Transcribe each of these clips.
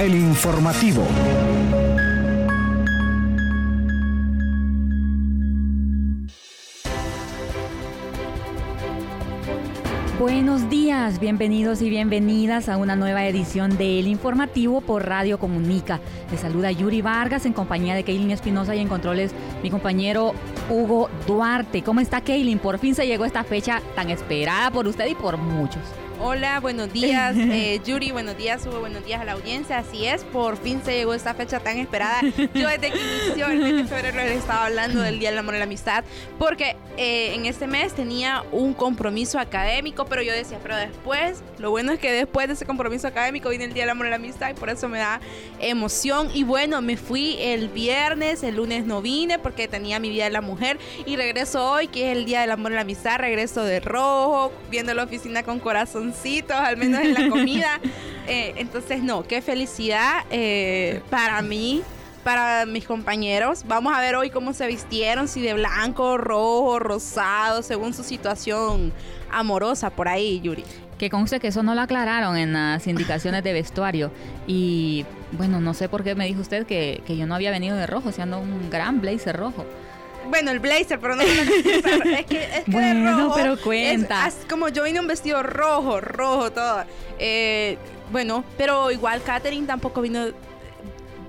El informativo. Buenos días, bienvenidos y bienvenidas a una nueva edición de El Informativo por Radio Comunica. Les saluda Yuri Vargas en compañía de Kaylin Espinosa y en controles mi compañero Hugo Duarte. ¿Cómo está Kaylin? Por fin se llegó esta fecha tan esperada por usted y por muchos. Hola, buenos días, eh, Yuri, buenos días, Hugo, buenos días a la audiencia. Así es, por fin se llegó esta fecha tan esperada. Yo desde que inició el mes de febrero les estaba hablando del Día del Amor y la Amistad, porque eh, en este mes tenía un compromiso académico, pero yo decía, pero después, lo bueno es que después de ese compromiso académico viene el Día del Amor y la Amistad y por eso me da emoción. Y bueno, me fui el viernes, el lunes no vine porque tenía mi Día de la Mujer y regreso hoy, que es el Día del Amor y la Amistad, regreso de rojo, viendo la oficina con corazón al menos en la comida. Eh, entonces, no, qué felicidad eh, para mí, para mis compañeros. Vamos a ver hoy cómo se vistieron, si de blanco, rojo, rosado, según su situación amorosa por ahí, Yuri. Que conste que eso no lo aclararon en las indicaciones de vestuario. Y bueno, no sé por qué me dijo usted que, que yo no había venido de rojo, siendo un gran blazer rojo. Bueno, el blazer, pero no es que, es que bueno, rojo, pero cuenta. Es, como yo vine un vestido rojo, rojo, todo. Eh, bueno, pero igual Katherine tampoco vino,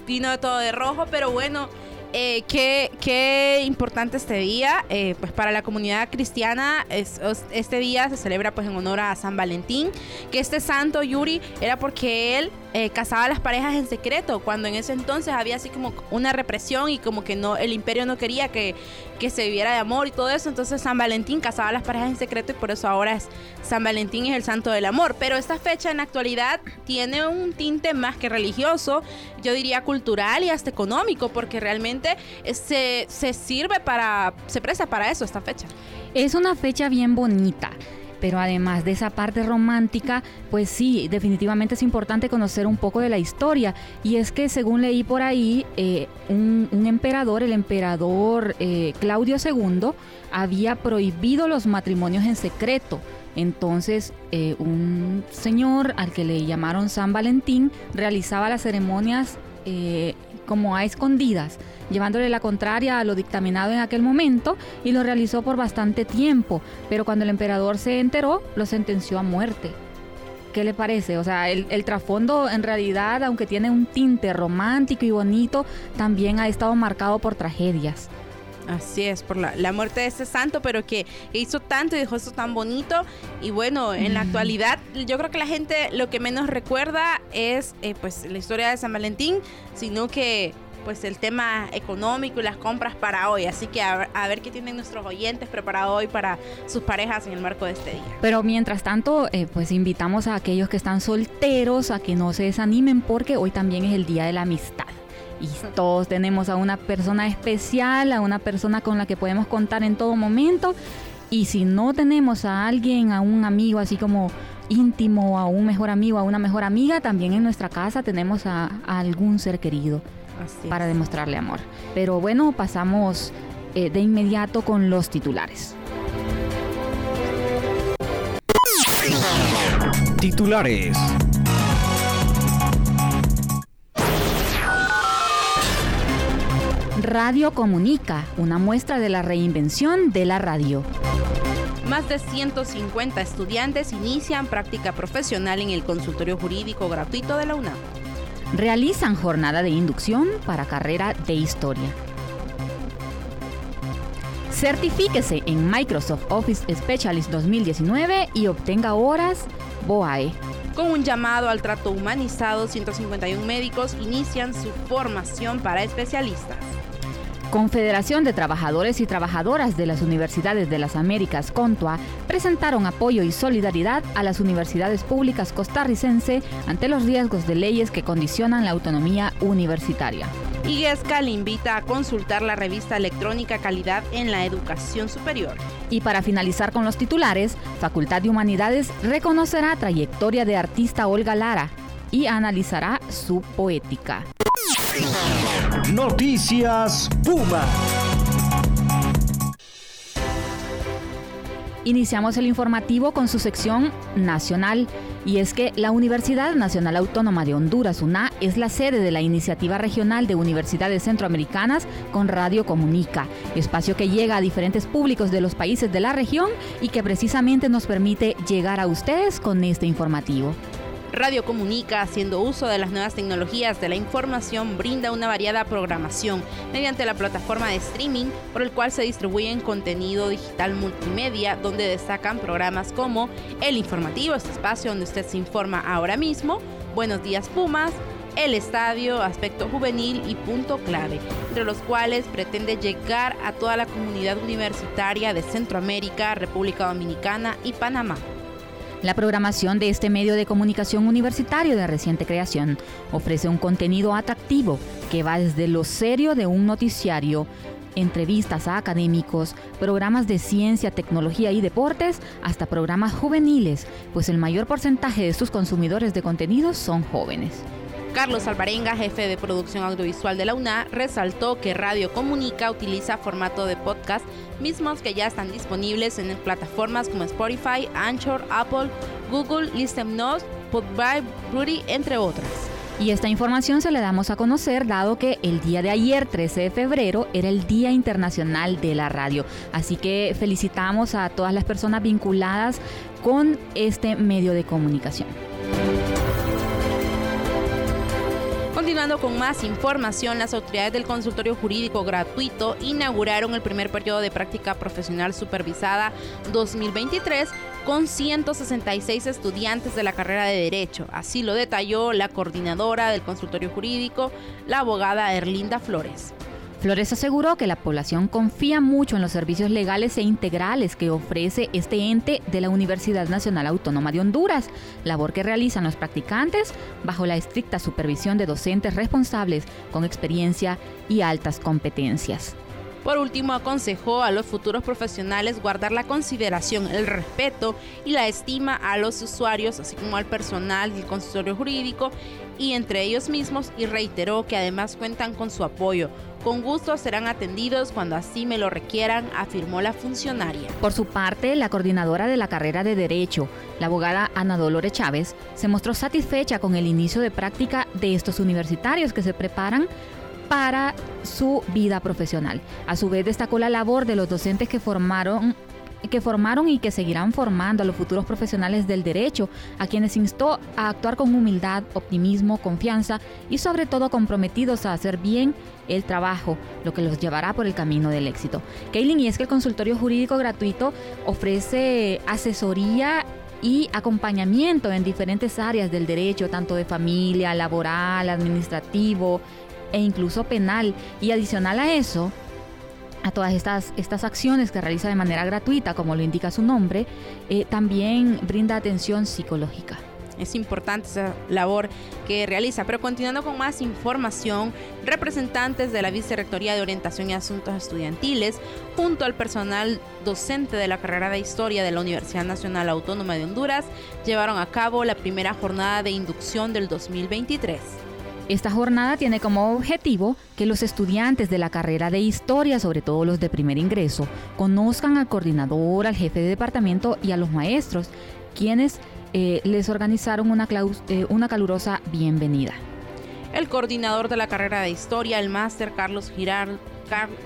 vino todo de rojo, pero bueno. Eh, qué, qué, importante este día, eh, pues para la comunidad cristiana este día se celebra pues en honor a San Valentín, que este santo Yuri era porque él eh, casaba las parejas en secreto, cuando en ese entonces había así como una represión y como que no, el imperio no quería que, que se viviera de amor y todo eso, entonces San Valentín casaba las parejas en secreto y por eso ahora San Valentín es el santo del amor, pero esta fecha en la actualidad tiene un tinte más que religioso, yo diría cultural y hasta económico, porque realmente se, se sirve para, se presta para eso esta fecha. Es una fecha bien bonita pero además de esa parte romántica, pues sí, definitivamente es importante conocer un poco de la historia. Y es que según leí por ahí, eh, un, emperador, el emperador eh, Claudio II, había prohibido los matrimonios en secreto. Entonces, eh, un señor al que le llamaron San Valentín realizaba las ceremonias como a escondidas, llevándole la contraria a lo dictaminado en aquel momento y lo realizó por bastante tiempo, pero cuando el emperador se enteró, lo sentenció a muerte. ¿Qué le parece? O sea, el, trasfondo en realidad, aunque tiene un tinte romántico y bonito, también ha estado marcado por tragedias. Así es, por la, muerte de ese santo, pero que, hizo tanto y dejó eso tan bonito. Y bueno, en la actualidad, yo creo que la gente lo que menos recuerda es eh, pues la historia de San Valentín, sino que pues el tema económico y las compras para hoy. Así que a, ver qué tienen nuestros oyentes preparado hoy para sus parejas en el marco de este día. Pero mientras tanto, eh, pues invitamos a aquellos que están solteros a que no se desanimen porque hoy también es el Día de la Amistad. Y todos tenemos a una persona especial, a una persona con la que podemos contar en todo momento. Y si no tenemos a alguien, a un amigo así como íntimo, a un mejor amigo, a una mejor amiga, también en nuestra casa tenemos a algún ser querido para demostrarle amor. Pero bueno, pasamos eh, de inmediato con los titulares. Titulares. Radio Comunica, una muestra de la reinvención de la radio. Más de 150 estudiantes inician práctica profesional en el consultorio jurídico gratuito de la UNAM realizan jornada de inducción para carrera de historia. Certifíquese en Microsoft Office Specialist 2019 y obtenga horas BOAE. Con un llamado al trato humanizado, 151 médicos inician su formación para especialistas. Confederación de Trabajadores y Trabajadoras de las Universidades de las Américas, CONTUA, presentaron apoyo y solidaridad a las universidades públicas costarricense ante los riesgos de leyes que condicionan la autonomía universitaria. IGESCA le invita a consultar la revista electrónica Calidad en la Educación Superior. Y para finalizar con los titulares, Facultad de Humanidades reconocerá trayectoria de artista Olga Lara y analizará su poética. Noticias Puma. Iniciamos el informativo con su sección nacional y es que la Universidad Nacional Autónoma de Honduras, UNA, es la sede de la Iniciativa Regional de Universidades Centroamericanas con Radio Comunica, espacio que llega a diferentes públicos de los países de la región y que precisamente nos permite llegar a ustedes con este informativo. Radio Comunica, haciendo uso de las nuevas tecnologías de la información, brinda una variada programación mediante la plataforma de streaming por el cual se distribuyen contenido digital multimedia, donde destacan programas como El Informativo, este espacio donde usted se informa ahora mismo, Buenos Días Pumas, el estadio, aspecto juvenil y punto clave, entre los cuales pretende llegar a toda la comunidad universitaria de Centroamérica, República Dominicana y Panamá. La programación de este medio de comunicación universitario de reciente creación ofrece un contenido atractivo que va desde lo serio de un noticiario, entrevistas a académicos, programas de ciencia, tecnología y deportes, hasta programas juveniles, pues el mayor porcentaje de sus consumidores de contenidos son jóvenes. Carlos Alvarenga, jefe de producción audiovisual de la UNA, resaltó que Radio Comunica utiliza formato de podcast, mismos que ya están disponibles en plataformas como Spotify, Anchor, Apple, Google, Listen Notes, Podby, Rudy, entre otras. Y esta información se le damos a conocer dado que el día de ayer, 13 de febrero, era el Día Internacional de la Radio. Así que felicitamos a todas las personas vinculadas con este medio de comunicación. Continuando con más información, las autoridades del consultorio jurídico gratuito inauguraron el primer periodo de práctica profesional supervisada 2023 con 166 estudiantes de la carrera de Derecho. Así lo detalló la coordinadora del consultorio jurídico, la abogada Erlinda Flores. Flores aseguró que la población confía mucho en los servicios legales e integrales que ofrece este ente de la Universidad Nacional Autónoma de Honduras, labor que realizan los practicantes bajo la estricta supervisión de docentes responsables con experiencia y altas competencias. Por último, aconsejó a los futuros profesionales guardar la consideración, el respeto y la estima a los usuarios, así como al personal del consultorio jurídico y entre ellos mismos, y reiteró que además cuentan con su apoyo con gusto serán atendidos cuando así me lo requieran, afirmó la funcionaria. Por su parte, la coordinadora de la carrera de Derecho, la abogada Ana Dolores Chávez, se mostró satisfecha con el inicio de práctica de estos universitarios que se preparan para su vida profesional. A su vez destacó la labor de los docentes que formaron que formaron y que seguirán formando a los futuros profesionales del derecho, a quienes instó a actuar con humildad, optimismo, confianza y sobre todo comprometidos a hacer bien el trabajo, lo que los llevará por el camino del éxito. Kaylin, y es que el consultorio jurídico gratuito ofrece asesoría y acompañamiento en diferentes áreas del derecho, tanto de familia, laboral, administrativo e incluso penal. Y adicional a eso, a todas estas, estas acciones que realiza de manera gratuita, como lo indica su nombre, eh, también brinda atención psicológica. Es importante esa labor que realiza. Pero continuando con más información, representantes de la Vicerrectoría de Orientación y Asuntos Estudiantiles, junto al personal docente de la carrera de Historia de la Universidad Nacional Autónoma de Honduras, llevaron a cabo la primera jornada de inducción del 2023. Esta jornada tiene como objetivo que los estudiantes de la carrera de historia, sobre todo los de primer ingreso, conozcan al coordinador, al jefe de departamento y a los maestros, quienes eh, les organizaron una, eh, una calurosa bienvenida. El coordinador de la carrera de historia, el máster Carlos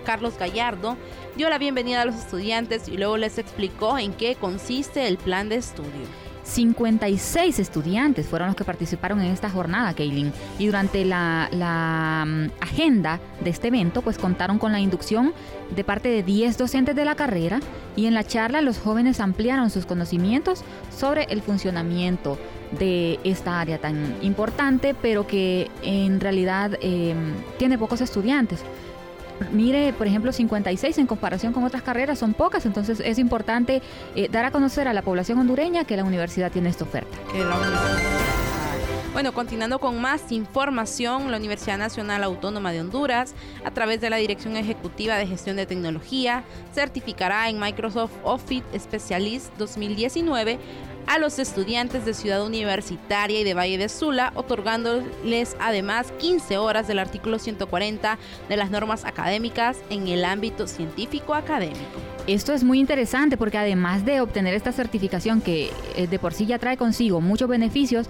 Carlos Gallardo, dio la bienvenida a los estudiantes y luego les explicó en qué consiste el plan de estudio. 56 estudiantes fueron los que participaron en esta jornada, Kaylin. Y durante la, mm, agenda de este evento, pues contaron con la inducción de parte de 10 docentes de la carrera y en la charla los jóvenes ampliaron sus conocimientos sobre el funcionamiento de esta área tan importante, pero que en realidad em, tiene pocos estudiantes mire, por ejemplo, 56 en comparación con otras carreras son pocas, entonces es importante eh, dar a conocer a la población hondureña que la universidad tiene esta oferta. Bueno, continuando con más información, la Universidad Nacional Autónoma de Honduras, a través de la Dirección Ejecutiva de Gestión de Tecnología, certificará en Microsoft Office Specialist 2019 a los estudiantes de Ciudad Universitaria y de Valle de Sula, otorgándoles además 15 horas del artículo 140 de las normas académicas en el ámbito científico académico. Esto es muy interesante porque además de obtener esta certificación que eh, de por sí ya trae consigo muchos beneficios,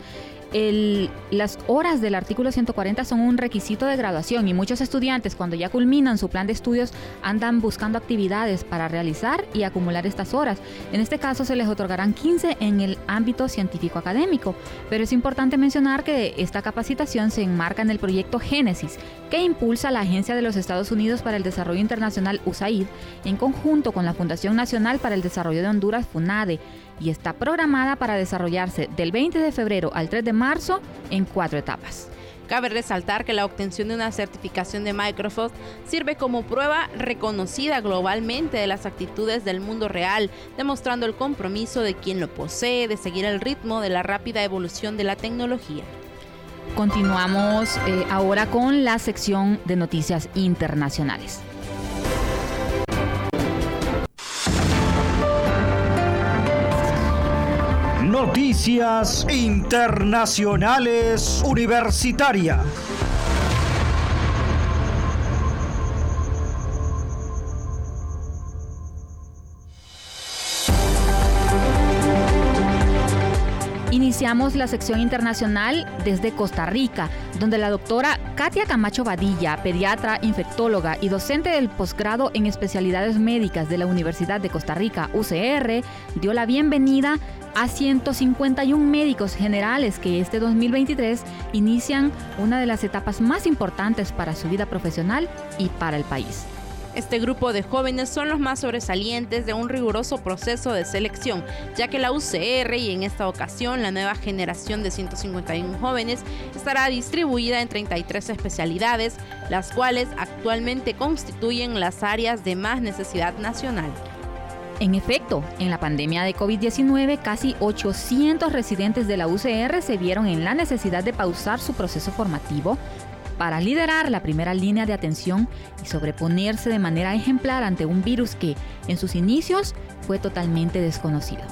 las horas del artículo 140 son un requisito de graduación y muchos estudiantes cuando ya culminan su plan de estudios andan buscando actividades para realizar y acumular estas horas. En este caso se les otorgarán 15 en el ámbito científico académico, pero es importante mencionar que esta capacitación se enmarca en el proyecto Génesis, impulsa la Agencia de los Estados Unidos para el Desarrollo Internacional USAID en conjunto con la Fundación Nacional para el Desarrollo de Honduras FUNADE y está programada para desarrollarse del 20 de febrero al 3 de marzo en cuatro etapas. Cabe resaltar que la obtención de una certificación de Microsoft sirve como prueba reconocida globalmente de las actitudes del mundo real, demostrando el compromiso de quien lo posee de seguir el ritmo de la rápida evolución de la tecnología. Continuamos eh, ahora con la sección de noticias internacionales. Noticias Internacionales Universitarias. Iniciamos la sección internacional desde Costa Rica, donde la doctora Katia Camacho Badilla, pediatra, infectóloga y docente del posgrado en especialidades médicas de la Universidad de Costa Rica, UCR, dio la bienvenida a 151 médicos generales que este 2023 inician una de las etapas más importantes para su vida profesional y para el país. Este grupo de jóvenes son los más sobresalientes de un riguroso proceso de selección, ya que la UCR y en esta ocasión la nueva generación de 151 jóvenes estará distribuida en 33 especialidades, las cuales actualmente constituyen las áreas de más necesidad nacional. En efecto, en la pandemia de COVID-19, casi 800 residentes de la UCR se vieron en la necesidad de pausar su proceso formativo para liderar la primera línea de atención y sobreponerse de manera ejemplar ante un virus que, en sus inicios, fue totalmente desconocido.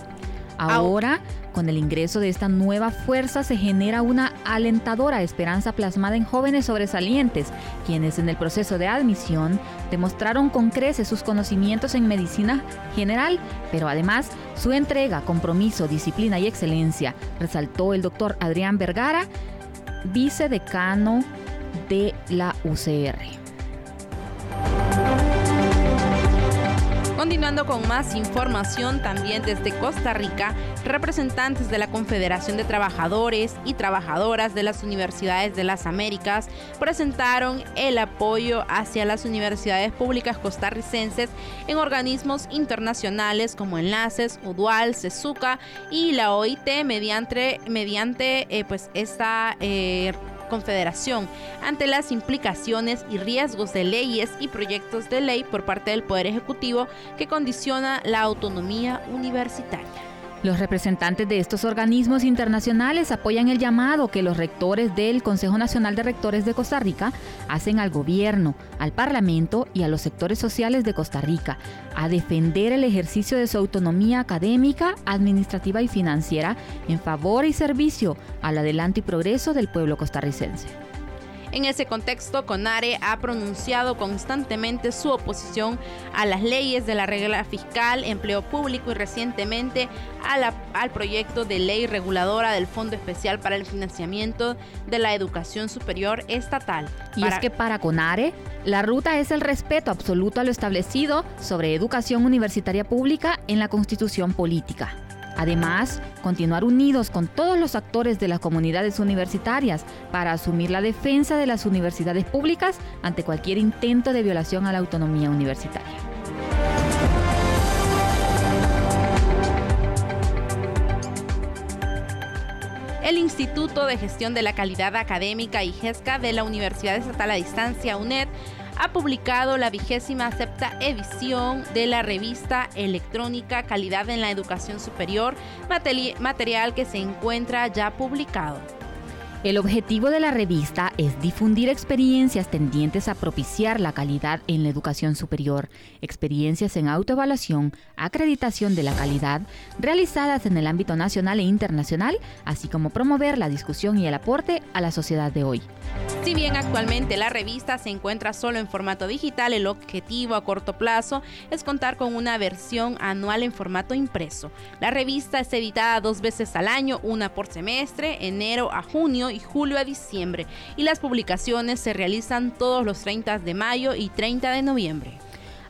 Ahora, con el ingreso de esta nueva fuerza se genera una alentadora esperanza plasmada en jóvenes sobresalientes, quienes en el proceso de admisión demostraron con creces sus conocimientos en medicina general, pero además su entrega, compromiso, disciplina y excelencia, resaltó el doctor Adrián Vergara, vicedecano de la UCR. Continuando con más información, también desde Costa Rica, representantes de la Confederación de Trabajadores y Trabajadoras de las Universidades de las Américas presentaron el apoyo hacia las universidades públicas costarricenses en organismos internacionales como Enlaces, UDUAL, CESUCA y la OIT mediante, mediante eh, pues esta eh, Confederación ante las implicaciones y riesgos de leyes y proyectos de ley por parte del Poder Ejecutivo que condiciona la autonomía universitaria. Los representantes de estos organismos internacionales apoyan el llamado que los rectores del Consejo Nacional de Rectores de Costa Rica hacen al gobierno, al Parlamento y a los sectores sociales de Costa Rica a defender el ejercicio de su autonomía académica, administrativa y financiera en favor y servicio al adelanto y progreso del pueblo costarricense. En ese contexto, CONARE ha pronunciado constantemente su oposición a las leyes de la regla fiscal, empleo público y recientemente al proyecto de ley reguladora del Fondo Especial para el Financiamiento de la Educación Superior Estatal. Y es que para CONARE, la ruta es el respeto absoluto a lo establecido sobre educación universitaria pública en la Constitución Política. Además, continuar unidos con todos los actores de las comunidades universitarias para asumir la defensa de las universidades públicas ante cualquier intento de violación a la autonomía universitaria. El Instituto de Gestión de la Calidad Académica y GESCA de la Universidad Estatal a Distancia UNED ha publicado la vigésima sexta edición de la revista electrónica Calidad en la Educación Superior, material que se encuentra ya publicado. El objetivo de la revista es difundir experiencias tendientes a propiciar la calidad en la educación superior, experiencias en autoevaluación, acreditación de la calidad, realizadas en el ámbito nacional e internacional, así como promover la discusión y el aporte a la sociedad de hoy. Si bien actualmente la revista se encuentra solo en formato digital, el objetivo a corto plazo es contar con una versión anual en formato impreso. La revista es editada dos veces al año, una por semestre, enero a junio y julio a diciembre, y las publicaciones se realizan todos los 30 de mayo y 30 de noviembre.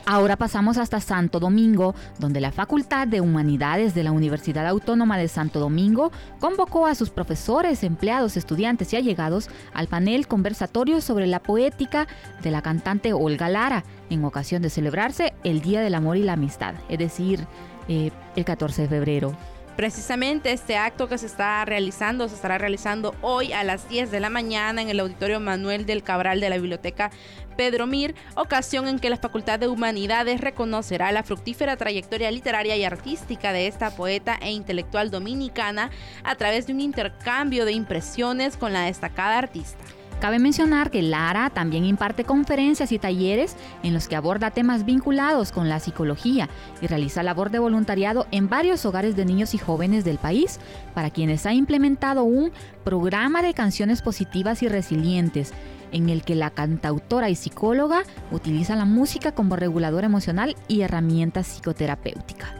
Ahora pasamos hasta Santo Domingo, donde la Facultad de Humanidades de la Universidad Autónoma de Santo Domingo convocó a sus profesores, empleados, estudiantes y allegados al panel conversatorio sobre la poética de la cantante Olga Lara, en ocasión de celebrarse el Día del Amor y la Amistad, es decir, eh, el 14 de febrero. Precisamente este acto que se está realizando, se estará realizando hoy a las 10 de la mañana en el Auditorio Manuel del Cabral de la Biblioteca Pedro Mir, ocasión en que la Facultad de Humanidades reconocerá la fructífera trayectoria literaria y artística de esta poeta e intelectual dominicana a través de un intercambio de impresiones con la destacada artista. Cabe mencionar que Lara también imparte conferencias y talleres en los que aborda temas vinculados con la psicología y realiza labor de voluntariado en varios hogares de niños y jóvenes del país, para quienes ha implementado un programa de canciones positivas y resilientes en el que la cantautora y psicóloga utiliza la música como regulador emocional y herramienta psicoterapéutica.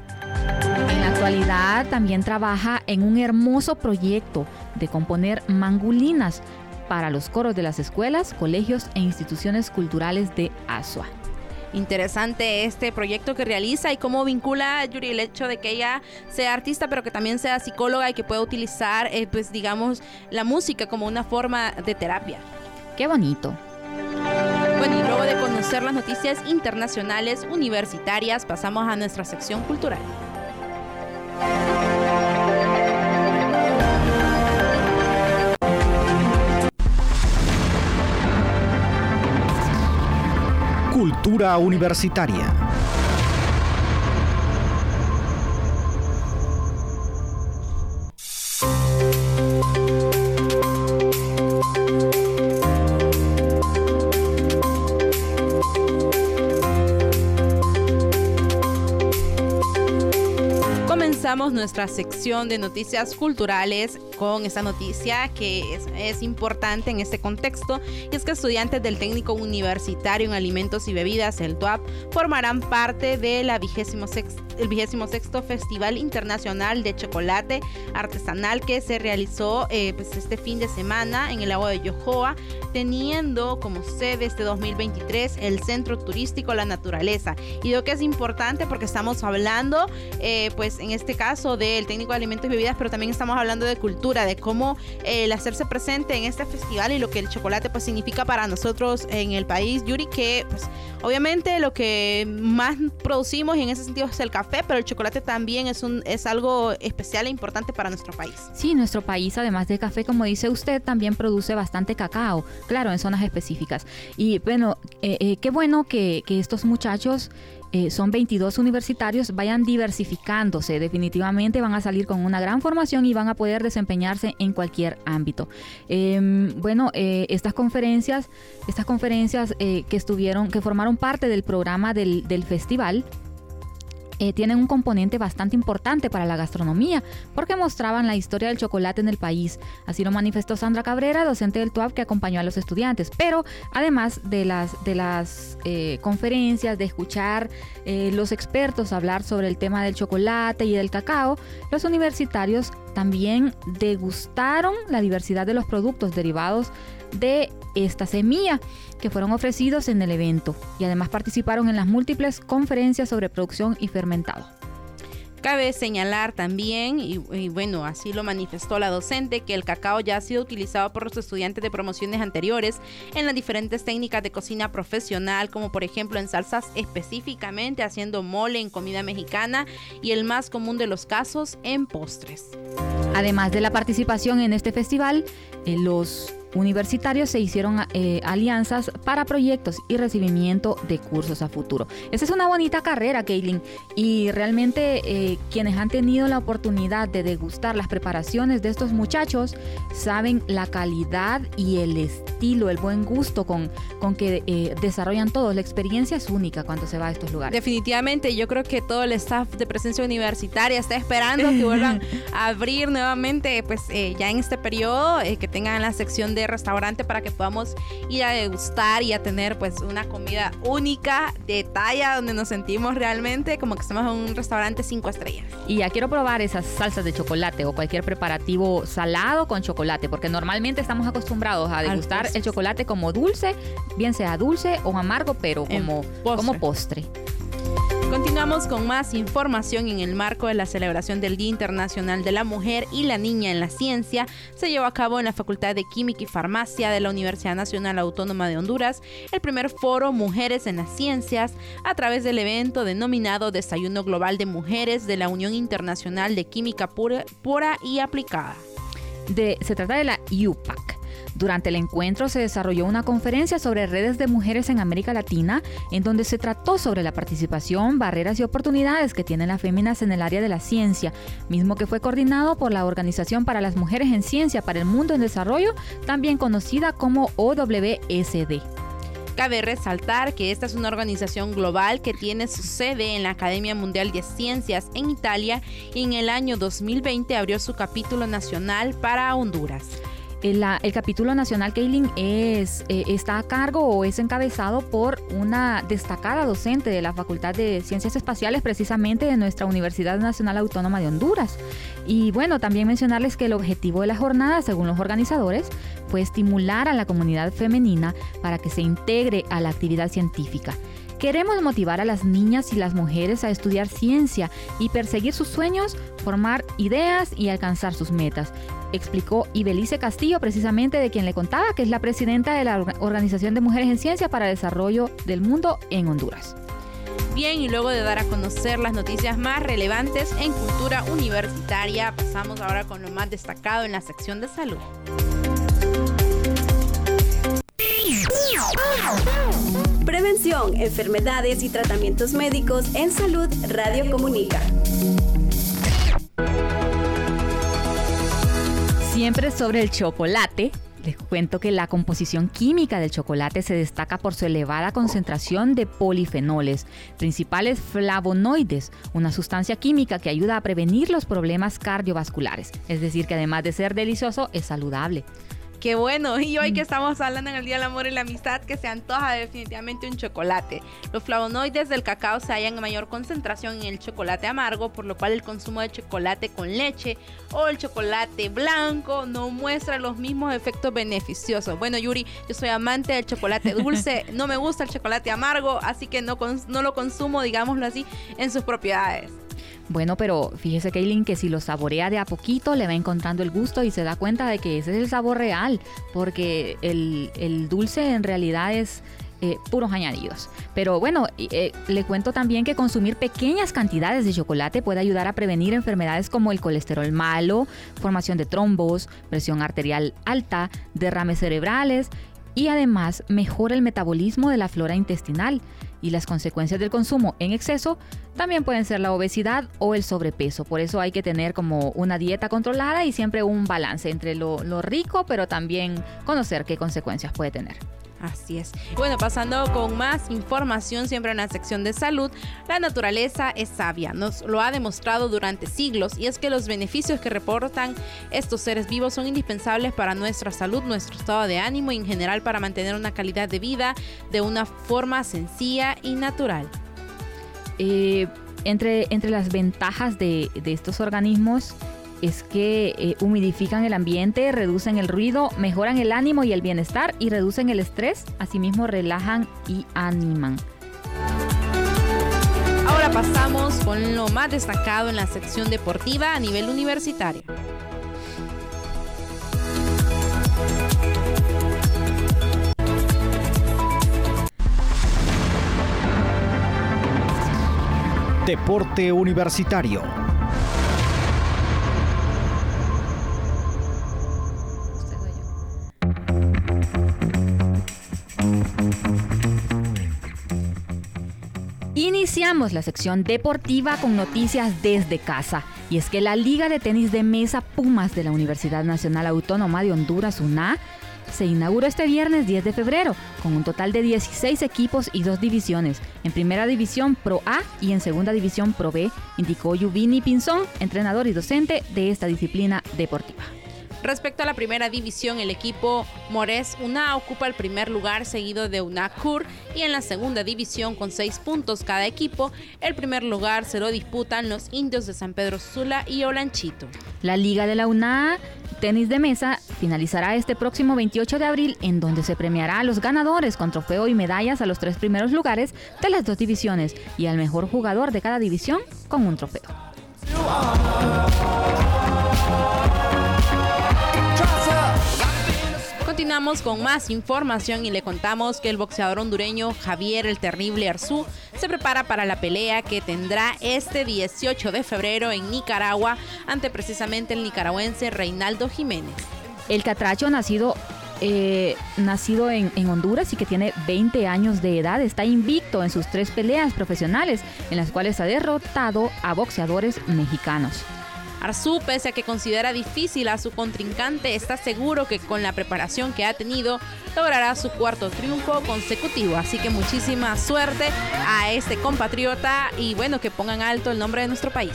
En la actualidad también trabaja en un hermoso proyecto de componer mangulinas para los coros de las escuelas, colegios e instituciones culturales de Asua. Interesante este proyecto que realiza y cómo vincula Yuri el hecho de que ella sea artista pero que también sea psicóloga y que pueda utilizar eh, pues digamos la música como una forma de terapia. Qué bonito. Bueno, y luego de conocer las noticias internacionales universitarias, pasamos a nuestra sección cultural. Cultura universitaria. nuestra sección de noticias culturales con esta noticia que es, importante en este contexto y es que estudiantes del técnico universitario en alimentos y bebidas, el TUAP, formarán parte de la vigésimo el vigésimo sexto Festival Internacional de Chocolate Artesanal que se realizó eh, pues este fin de semana en el lago de Yohoa, teniendo como sede este 2023 el Centro Turístico La Naturaleza. Y creo que es importante porque estamos hablando, eh, pues en este caso del técnico de alimentos y bebidas, pero también estamos hablando de cultura, de cómo el hacerse presente en este festival y lo que el chocolate pues significa para nosotros en el país. Yuri, que pues obviamente lo que más producimos en ese sentido es el café, pero el chocolate también es, un, es algo especial e importante para nuestro país. Sí, nuestro país además de café, como dice usted, también produce bastante cacao, claro, en zonas específicas. Y bueno, eh, eh, qué bueno que, que estos muchachos eh, son 22 universitarios, vayan diversificándose. Definitivamente van a salir con una gran formación y van a poder desempeñarse en cualquier ámbito. Em, bueno, eh, estas conferencias, estas conferencias eh, que estuvieron, que formaron parte del programa del, del festival, eh, tienen un componente bastante importante para la gastronomía, porque mostraban la historia del chocolate en el país. Así lo manifestó Sandra Cabrera, docente del TUAP que acompañó a los estudiantes. Pero además de las, de las eh, conferencias, de escuchar eh, los expertos hablar sobre el tema del chocolate y del cacao, los universitarios también degustaron la diversidad de los productos derivados de esta semilla que fueron ofrecidos en el evento y además participaron en las múltiples conferencias sobre producción y fermentado. Cabe señalar también, y, bueno, así lo manifestó la docente, que el cacao ya ha sido utilizado por los estudiantes de promociones anteriores en las diferentes técnicas de cocina profesional, como por ejemplo en salsas específicamente, haciendo mole en comida mexicana y el más común de los casos en postres. Además de la participación en este festival, eh, los universitarios se hicieron eh, alianzas para proyectos y recibimiento de cursos a futuro. Esa es una bonita carrera, Kaylin, y realmente eh, quienes han tenido la oportunidad de degustar las preparaciones de estos muchachos saben la calidad y el estilo, el buen gusto con, con que eh, desarrollan todos. La experiencia es única cuando se va a estos lugares. Definitivamente, yo creo que todo el staff de presencia universitaria está esperando que vuelvan a abrir nuevamente, pues ya en este periodo, que tengan la sección de restaurante para que podamos ir a degustar y a tener pues una comida única de talla donde nos sentimos realmente como que estamos en un restaurante cinco estrellas. Y ya quiero probar esas salsas de chocolate o cualquier preparativo salado con chocolate, porque normalmente estamos acostumbrados a degustar el chocolate como dulce, bien sea dulce o amargo, pero como Como postre. Continuamos con más información en el marco de la celebración del Día Internacional de la Mujer y la Niña en la Ciencia. Se llevó a cabo en la Facultad de Química y Farmacia de la Universidad Nacional Autónoma de Honduras el primer foro Mujeres en las Ciencias a través del evento denominado Desayuno Global de Mujeres de la Unión Internacional de Química Pura, y Aplicada. se trata de la UPAC durante el encuentro se desarrolló una conferencia sobre redes de mujeres en América Latina, en donde se trató sobre la participación, barreras y oportunidades que tienen las féminas en el área de la ciencia, mismo que fue coordinado por la Organización para las Mujeres en Ciencia para el Mundo en Desarrollo, también conocida como OWSD. Cabe resaltar que esta es una organización global que tiene su sede en la Academia Mundial de Ciencias en Italia y en el año 2020 abrió su capítulo nacional para Honduras. El, capítulo nacional Kaylin eh, está a cargo o es encabezado por una destacada docente de la Facultad de Ciencias Espaciales, precisamente de nuestra Universidad Nacional Autónoma de Honduras. Y bueno, también mencionarles que el objetivo de la jornada, según los organizadores, fue estimular a la comunidad femenina para que se integre a la actividad científica. Queremos motivar a las niñas y las mujeres a estudiar ciencia y perseguir sus sueños, formar ideas y alcanzar sus metas, explicó Ibelice Castillo, precisamente de quien le contaba, que es la presidenta de la Organización de Mujeres en Ciencia para el Desarrollo del Mundo en Honduras. Bien, y luego de dar a conocer las noticias más relevantes en cultura universitaria, pasamos ahora con lo más destacado en la sección de salud. Prevención, enfermedades y tratamientos médicos en salud Radio Comunica. Siempre sobre el chocolate. Les cuento que la composición química del chocolate se destaca por su elevada concentración de polifenoles, principales flavonoides, una sustancia química que ayuda a prevenir los problemas cardiovasculares. Es decir, que además de ser delicioso, es saludable. Qué bueno. Y hoy que mm. estamos hablando en el Día del Amor y la Amistad, que se antoja definitivamente un chocolate. Los flavonoides del cacao se hallan en mayor concentración en el chocolate amargo, por lo cual el consumo de chocolate con leche o el chocolate blanco no muestra los mismos efectos beneficiosos. Bueno, Yuri, yo soy amante del chocolate dulce, no me gusta el chocolate amargo, así que no, no lo consumo, digámoslo así, en sus propiedades. Bueno, pero fíjese, Kaylin, que si lo saborea de a poquito, le va encontrando el gusto y se da cuenta de que ese es el sabor real, porque el, dulce en realidad es eh, puros añadidos. Pero bueno, eh, le cuento también que consumir pequeñas cantidades de chocolate puede ayudar a prevenir enfermedades como el colesterol malo, formación de trombos, presión arterial alta, derrames cerebrales y además mejora el metabolismo de la flora intestinal y las consecuencias del consumo en exceso también pueden ser la obesidad o el sobrepeso. Por eso hay que tener como una dieta controlada y siempre un balance entre lo, lo rico, pero también conocer qué consecuencias puede tener. Así es. Bueno, pasando con más información siempre en la sección de salud, la naturaleza es sabia, nos lo ha demostrado durante siglos y es que los beneficios que reportan estos seres vivos son indispensables para nuestra salud, nuestro estado de ánimo y en general para mantener una calidad de vida de una forma sencilla y natural. Eh, entre, entre las ventajas de, de estos organismos es que eh, humidifican el ambiente, reducen el ruido, mejoran el ánimo y el bienestar y reducen el estrés, asimismo relajan y animan. Ahora pasamos con lo más destacado en la sección deportiva a nivel universitario. Deporte Universitario. La sección deportiva con noticias desde casa. Y es que la Liga de Tenis de Mesa Pumas de la Universidad Nacional Autónoma de Honduras, UNA, se inauguró este viernes 10 de febrero, con un total de 16 equipos y dos divisiones. En primera división Pro A y en segunda división Pro B, indicó Yuvini Pinzón, entrenador y docente de esta disciplina deportiva. Respecto a la primera división, el equipo Mores UNA ocupa el primer lugar seguido de UNACUR y en la segunda división con seis puntos cada equipo, el primer lugar se lo disputan los indios de San Pedro Sula y Olanchito. La Liga de la UNA Tenis de Mesa finalizará este próximo 28 de abril en donde se premiará a los ganadores con trofeo y medallas a los tres primeros lugares de las dos divisiones y al mejor jugador de cada división con un trofeo. Continuamos con más información y le contamos que el boxeador hondureño Javier el Terrible Arzú se prepara para la pelea que tendrá este 18 de febrero en Nicaragua ante precisamente el nicaragüense Reinaldo Jiménez. El catracho nacido eh, nacido en, en, Honduras y que tiene 20 años de edad, está invicto en sus tres peleas profesionales, en las cuales ha derrotado a boxeadores mexicanos. Arzú, pese a que considera difícil a su contrincante, está seguro que con la preparación que ha tenido logrará su cuarto triunfo consecutivo. Así que muchísima suerte a este compatriota y bueno, que pongan alto el nombre de nuestro país.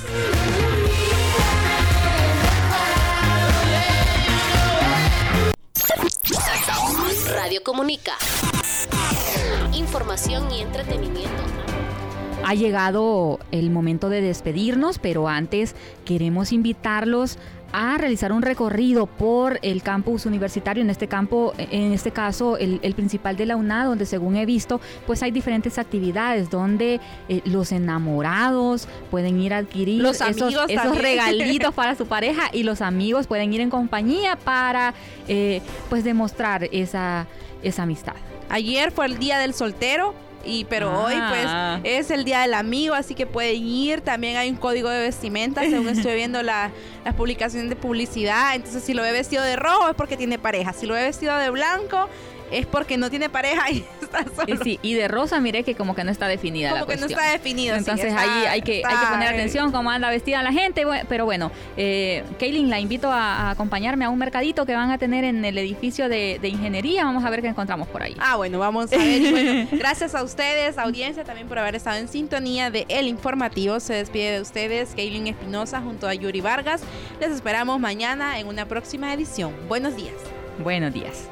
Radio Comunica. Información y entretenimiento ha llegado el momento de despedirnos, pero antes queremos invitarlos a realizar un recorrido por el campus universitario, en este campo, en este caso el, principal de la UNA, donde según he visto, pues hay diferentes actividades donde eh, los enamorados pueden ir a adquirir esos, esos regalitos para su pareja y los amigos pueden ir en compañía para eh, pues demostrar esa, esa amistad. Ayer fue el día del soltero, y pero hoy pues ah. es el día del amigo, así que pueden ir. También hay un código de vestimenta, según estoy viendo la, las publicaciones de publicidad. Entonces, si lo ve vestido de rojo es porque tiene pareja. Si lo ve vestido de blanco es porque no tiene pareja y está solo. Sí, y de rosa, mire que como que no está definida como que no está definido. Entonces ahí hay que, hay que poner atención cómo anda vestida la gente. Pero bueno, eh, Kaylin, la invito a, acompañarme a un mercadito que van a tener en el edificio de, ingeniería. Vamos a ver qué encontramos por ahí. Ah, bueno, vamos a ver. gracias a ustedes, audiencia, también por haber estado en sintonía de El Informativo. Se despide de ustedes Kaylin Espinosa junto a Yuri Vargas. Les esperamos mañana en una próxima edición. Buenos días. Buenos días.